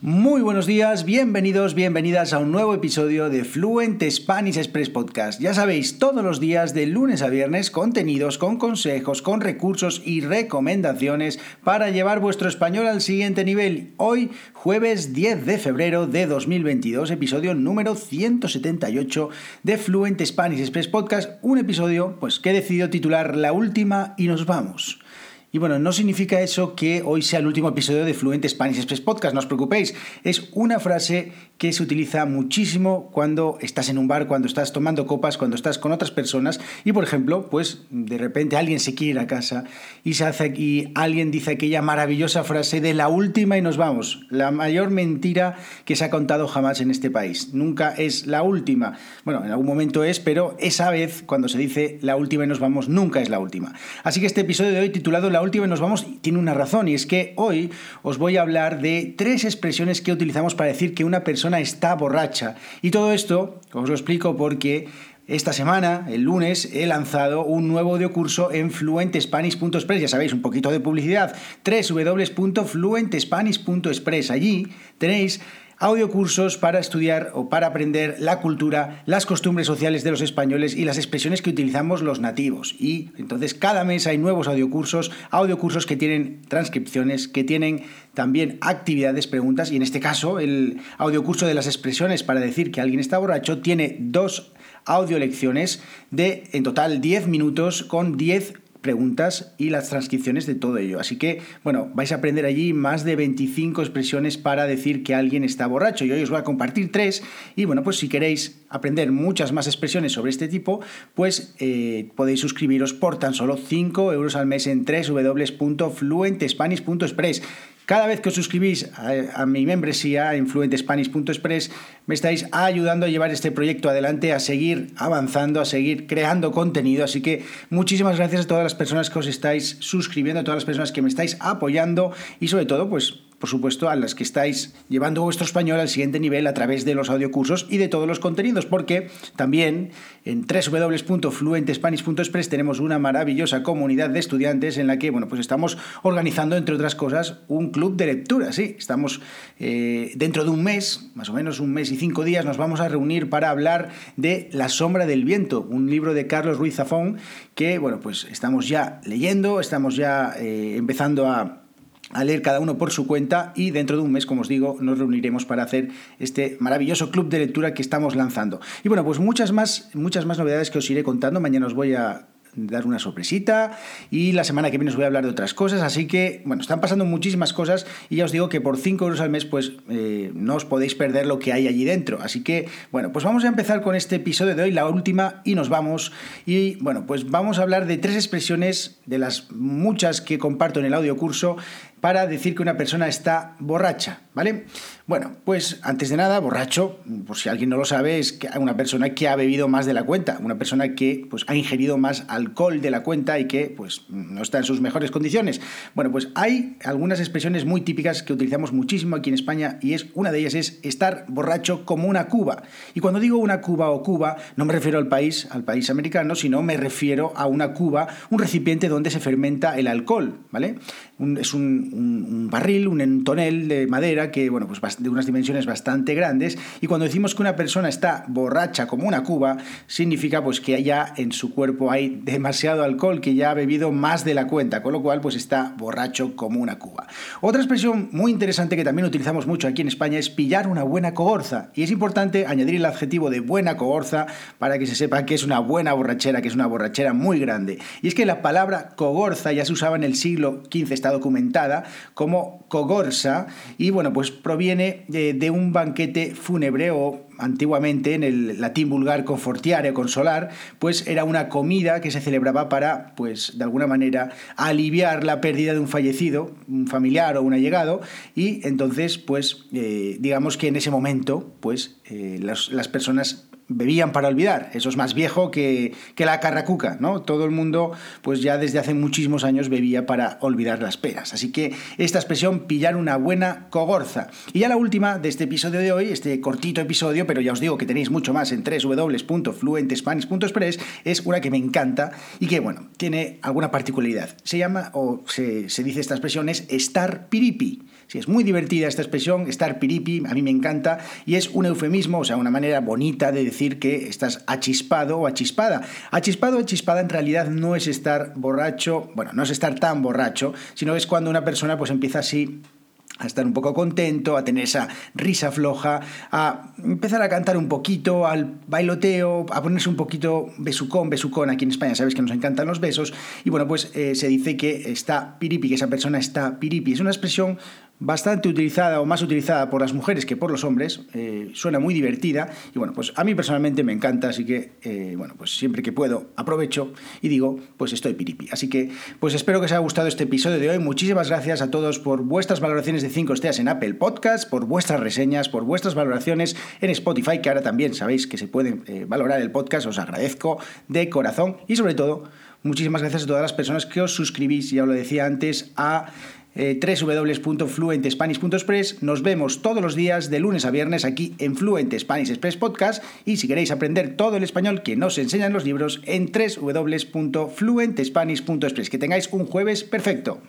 Muy buenos días, bienvenidos, bienvenidas a un nuevo episodio de Fluent Spanish Express Podcast. Ya sabéis, todos los días de lunes a viernes contenidos con consejos, con recursos y recomendaciones para llevar vuestro español al siguiente nivel. Hoy, jueves 10 de febrero de 2022, episodio número 178 de Fluent Spanish Express Podcast, un episodio pues que he decidido titular La última y nos vamos. Y bueno, no significa eso que hoy sea el último episodio de Fluent Spanish Express Podcast, no os preocupéis. Es una frase que se utiliza muchísimo cuando estás en un bar, cuando estás tomando copas, cuando estás con otras personas y, por ejemplo, pues de repente alguien se quiere ir a casa y, se hace, y alguien dice aquella maravillosa frase de la última y nos vamos. La mayor mentira que se ha contado jamás en este país. Nunca es la última. Bueno, en algún momento es, pero esa vez, cuando se dice la última y nos vamos, nunca es la última. Así que este episodio de hoy titulado La última y nos vamos tiene una razón y es que hoy os voy a hablar de tres expresiones que utilizamos para decir que una persona está borracha. Y todo esto os lo explico porque esta semana, el lunes, he lanzado un nuevo audiocurso en fluentespanish.express. Ya sabéis, un poquito de publicidad. www.fluentespanish.express. Allí tenéis audiocursos para estudiar o para aprender la cultura, las costumbres sociales de los españoles y las expresiones que utilizamos los nativos. Y entonces cada mes hay nuevos audiocursos, audiocursos que tienen transcripciones, que tienen también actividades, preguntas, y en este caso el audiocurso de las expresiones para decir que alguien está borracho tiene dos audiolecciones de en total 10 minutos con 10 preguntas y las transcripciones de todo ello. Así que, bueno, vais a aprender allí más de 25 expresiones para decir que alguien está borracho. Y hoy os voy a compartir tres. Y bueno, pues si queréis aprender muchas más expresiones sobre este tipo, pues eh, podéis suscribiros por tan solo 5 euros al mes en www.fluentespanish.express. Cada vez que os suscribís a, mi membresía en fluentespanish.express, me estáis ayudando a llevar este proyecto adelante, a seguir avanzando, a seguir creando contenido. Así que muchísimas gracias a todas las personas que os estáis suscribiendo, a todas las personas que me estáis apoyando y sobre todo, pues por supuesto, a las que estáis llevando vuestro español al siguiente nivel a través de los audiocursos y de todos los contenidos, porque también en www.fluentespanish.express tenemos una maravillosa comunidad de estudiantes en la que, bueno, pues estamos organizando, entre otras cosas, un club de lectura, sí, estamos eh, dentro de un mes, más o menos un mes y cinco días, nos vamos a reunir para hablar de La sombra del viento, un libro de Carlos Ruiz Zafón que, bueno, pues estamos ya leyendo, estamos ya eh, empezando a a leer cada uno por su cuenta y dentro de un mes, como os digo, nos reuniremos para hacer este maravilloso club de lectura que estamos lanzando. Y bueno, pues muchas más, muchas más novedades que os iré contando. Mañana os voy a dar una sorpresita y la semana que viene os voy a hablar de otras cosas, así que bueno, están pasando muchísimas cosas y ya os digo que por 5 euros al mes pues eh, no os podéis perder lo que hay allí dentro, así que bueno, pues vamos a empezar con este episodio de hoy, la última y nos vamos y bueno, pues vamos a hablar de tres expresiones de las muchas que comparto en el audio curso para decir que una persona está borracha, ¿vale? Bueno, pues antes de nada, borracho, por si alguien no lo sabe, es una persona que ha bebido más de la cuenta, una persona que pues, ha ingerido más alcohol de la cuenta y que pues, no está en sus mejores condiciones. Bueno, pues hay algunas expresiones muy típicas que utilizamos muchísimo aquí en España y es una de ellas es estar borracho como una cuba. Y cuando digo una cuba o cuba, no me refiero al país, al país americano, sino me refiero a una cuba, un recipiente donde se fermenta el alcohol, ¿vale? es un, un, barril, un tonel de madera que, bueno, pues de unas dimensiones bastante grandes. Y cuando decimos que una persona está borracha como una cuba, significa pues que ya en su cuerpo hay demasiado alcohol, que ya ha bebido más de la cuenta, con lo cual pues está borracho como una cuba. Otra expresión muy interesante que también utilizamos mucho aquí en España es pillar una buena cogorza. Y es importante añadir el adjetivo de buena cogorza para que se sepa que es una buena borrachera, que es una borrachera muy grande. Y es que la palabra cogorza ya se usaba en el siglo XV, está documentada como cogorza. Y bueno, pues proviene de, un banquete fúnebre o antiguamente en el latín vulgar confortiare, consolar, pues era una comida que se celebraba para, pues de alguna manera, aliviar la pérdida de un fallecido, un familiar o un allegado, y entonces, pues, eh, digamos que en ese momento, pues, eh, las personas bebían para olvidar. Eso es más viejo que, que, la carracuca, ¿no? Todo el mundo, pues ya desde hace muchísimos años bebía para olvidar las penas. Así que esta expresión, pillar una buena cogorza. Y ya la última de este episodio de hoy, este cortito episodio, pero ya os digo que tenéis mucho más en www.fluentespanish.express, es una que me encanta y que, bueno, tiene alguna particularidad. Se llama, o se, se dice esta expresión, es estar piripi. Sí, es muy divertida esta expresión, estar piripi, a mí me encanta, y es un eufemismo, o sea, una manera bonita de decir que estás achispado o achispada. Achispado o achispada en realidad no es estar borracho, bueno, no es estar tan borracho, sino es cuando una persona pues empieza así a estar un poco contento, a tener esa risa floja, a empezar a cantar un poquito, al bailoteo, a ponerse un poquito besucón, besucón, aquí en España sabes que nos encantan los besos, y bueno, pues eh, se dice que está piripi, que esa persona está piripi. Es una expresión bastante utilizada o más utilizada por las mujeres que por los hombres, eh, suena muy divertida y bueno, pues a mí personalmente me encanta, así que eh, bueno, pues siempre que puedo aprovecho y digo, pues estoy piripi. Así que pues espero que os haya gustado este episodio de hoy, muchísimas gracias a todos por vuestras valoraciones de 5 estrellas en Apple Podcast, por vuestras reseñas, por vuestras valoraciones en Spotify, que ahora también sabéis que se pueden eh, valorar el podcast, os agradezco de corazón y sobre todo, muchísimas gracias a todas las personas que os suscribís, ya lo decía antes, a eh, www.fluentespanish.express. Nos vemos todos los días de lunes a viernes aquí en Fluent Spanish Express Podcast y si queréis aprender todo el español que nos enseñan los libros en www.fluentespanish.express. Que tengáis un jueves perfecto.